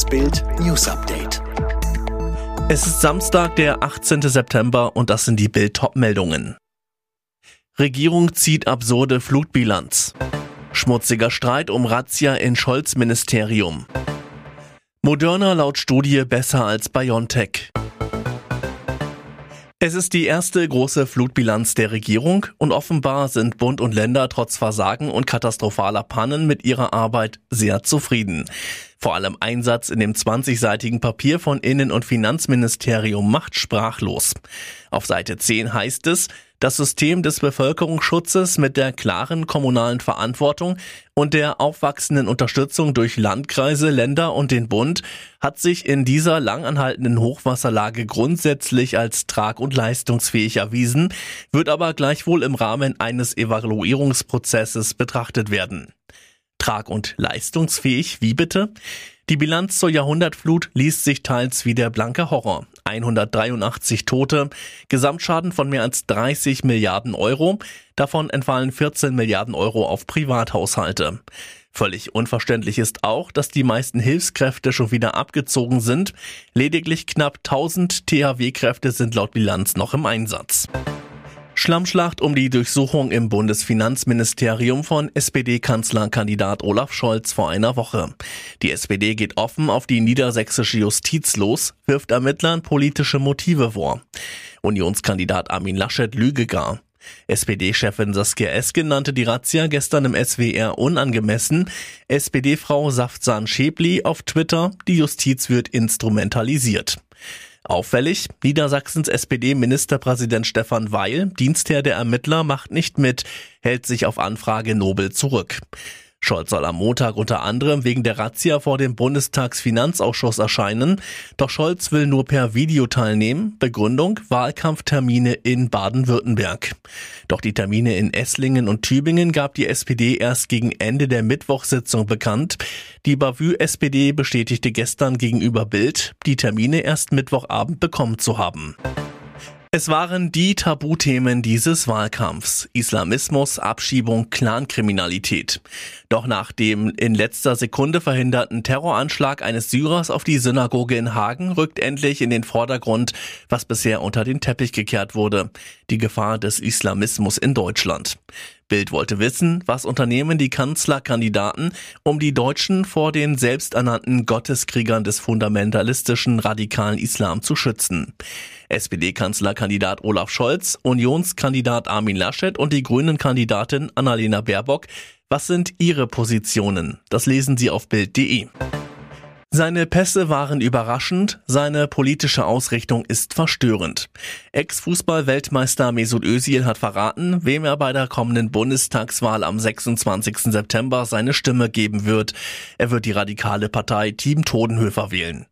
Das Bild News Update. Es ist Samstag, der 18. September und das sind die Bild meldungen Regierung zieht absurde Flutbilanz. Schmutziger Streit um Razzia in Scholz Ministerium. Moderner laut Studie besser als BioNTech. Es ist die erste große Flutbilanz der Regierung und offenbar sind Bund und Länder trotz Versagen und katastrophaler Pannen mit ihrer Arbeit sehr zufrieden. Vor allem Einsatz in dem 20-seitigen Papier von Innen- und Finanzministerium macht sprachlos. Auf Seite 10 heißt es, das System des Bevölkerungsschutzes mit der klaren kommunalen Verantwortung und der aufwachsenden Unterstützung durch Landkreise, Länder und den Bund hat sich in dieser langanhaltenden Hochwasserlage grundsätzlich als trag- und leistungsfähig erwiesen, wird aber gleichwohl im Rahmen eines Evaluierungsprozesses betrachtet werden. Trag- und leistungsfähig, wie bitte? Die Bilanz zur Jahrhundertflut liest sich teils wie der blanke Horror. 183 Tote, Gesamtschaden von mehr als 30 Milliarden Euro, davon entfallen 14 Milliarden Euro auf Privathaushalte. Völlig unverständlich ist auch, dass die meisten Hilfskräfte schon wieder abgezogen sind. Lediglich knapp 1000 THW-Kräfte sind laut Bilanz noch im Einsatz. Schlammschlacht um die Durchsuchung im Bundesfinanzministerium von SPD-Kanzlerkandidat Olaf Scholz vor einer Woche. Die SPD geht offen auf die niedersächsische Justiz los, wirft Ermittlern politische Motive vor. Unionskandidat Armin Laschet lüge gar. SPD-Chefin Saskia Esken nannte die Razzia gestern im SWR unangemessen. SPD-Frau Safzan Schäbli auf Twitter, die Justiz wird instrumentalisiert. Auffällig, Niedersachsens SPD-Ministerpräsident Stefan Weil, Dienstherr der Ermittler, macht nicht mit, hält sich auf Anfrage Nobel zurück. Scholz soll am Montag unter anderem wegen der Razzia vor dem Bundestagsfinanzausschuss erscheinen. Doch Scholz will nur per Video teilnehmen. Begründung Wahlkampftermine in Baden-Württemberg. Doch die Termine in Esslingen und Tübingen gab die SPD erst gegen Ende der Mittwochssitzung bekannt. Die Bavü-SPD bestätigte gestern gegenüber Bild, die Termine erst Mittwochabend bekommen zu haben. Es waren die Tabuthemen dieses Wahlkampfs. Islamismus, Abschiebung, Clankriminalität. Doch nach dem in letzter Sekunde verhinderten Terroranschlag eines Syrers auf die Synagoge in Hagen rückt endlich in den Vordergrund, was bisher unter den Teppich gekehrt wurde. Die Gefahr des Islamismus in Deutschland. Bild wollte wissen, was unternehmen die Kanzlerkandidaten, um die Deutschen vor den selbsternannten Gotteskriegern des fundamentalistischen radikalen Islam zu schützen. SPD-Kanzlerkandidat Olaf Scholz, Unionskandidat Armin Laschet und die Grünen-Kandidatin Annalena Baerbock. Was sind ihre Positionen? Das lesen Sie auf Bild.de. Seine Pässe waren überraschend, seine politische Ausrichtung ist verstörend. Ex-Fußball-Weltmeister Mesut Özil hat verraten, wem er bei der kommenden Bundestagswahl am 26. September seine Stimme geben wird. Er wird die radikale Partei Team Todenhöfer wählen.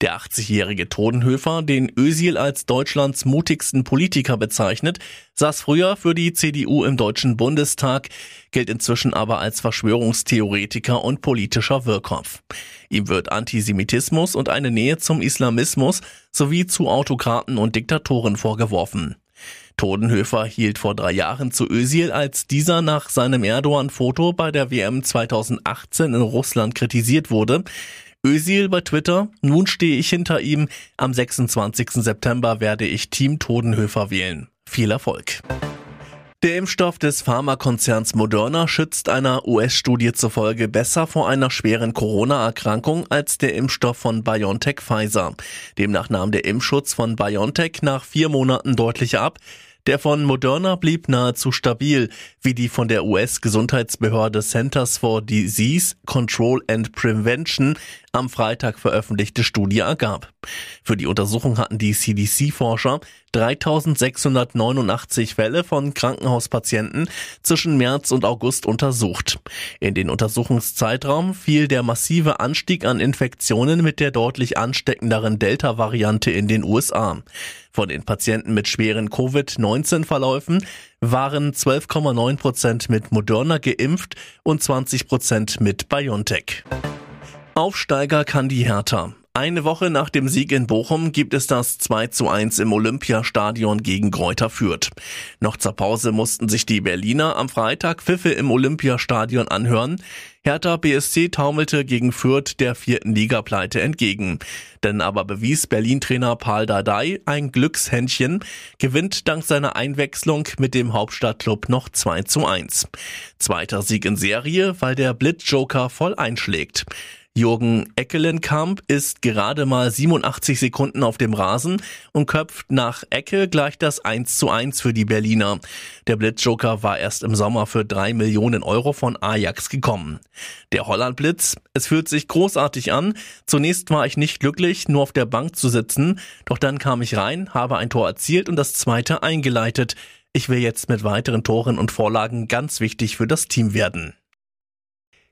Der 80-jährige Todenhöfer, den Özil als Deutschlands mutigsten Politiker bezeichnet, saß früher für die CDU im Deutschen Bundestag, gilt inzwischen aber als Verschwörungstheoretiker und politischer Wirrkopf. Ihm wird Antisemitismus und eine Nähe zum Islamismus sowie zu Autokraten und Diktatoren vorgeworfen. Todenhöfer hielt vor drei Jahren zu Özil, als dieser nach seinem Erdogan-Foto bei der WM 2018 in Russland kritisiert wurde. Özil bei Twitter, nun stehe ich hinter ihm, am 26. September werde ich Team Todenhöfer wählen. Viel Erfolg. Der Impfstoff des Pharmakonzerns Moderna schützt einer US-Studie zufolge besser vor einer schweren Corona-Erkrankung als der Impfstoff von BioNTech Pfizer. Demnach nahm der Impfschutz von BioNTech nach vier Monaten deutlich ab. Der von Moderna blieb nahezu stabil, wie die von der US-Gesundheitsbehörde Centers for Disease Control and Prevention am Freitag veröffentlichte Studie ergab. Für die Untersuchung hatten die CDC-Forscher 3689 Fälle von Krankenhauspatienten zwischen März und August untersucht. In den Untersuchungszeitraum fiel der massive Anstieg an Infektionen mit der deutlich ansteckenderen Delta-Variante in den USA. Von den Patienten mit schweren Covid-19-Verläufen waren 12,9 Prozent mit Moderna geimpft und 20 Prozent mit BioNTech. Aufsteiger kann die Hertha. Eine Woche nach dem Sieg in Bochum gibt es das 2 zu 1 im Olympiastadion gegen Gräuter Fürth. Noch zur Pause mussten sich die Berliner am Freitag Pfiffe im Olympiastadion anhören. Hertha BSC taumelte gegen Fürth der vierten Ligapleite entgegen. Denn aber bewies Berlin-Trainer Paul Dardai ein Glückshändchen, gewinnt dank seiner Einwechslung mit dem Hauptstadtklub noch 2 zu 1. Zweiter Sieg in Serie, weil der Blitzjoker voll einschlägt. Jürgen Eckelenkamp ist gerade mal 87 Sekunden auf dem Rasen und köpft nach Ecke gleich das 1 zu 1 für die Berliner. Der Blitzjoker war erst im Sommer für drei Millionen Euro von Ajax gekommen. Der Holland-Blitz, es fühlt sich großartig an. Zunächst war ich nicht glücklich, nur auf der Bank zu sitzen, doch dann kam ich rein, habe ein Tor erzielt und das zweite eingeleitet. Ich will jetzt mit weiteren Toren und Vorlagen ganz wichtig für das Team werden.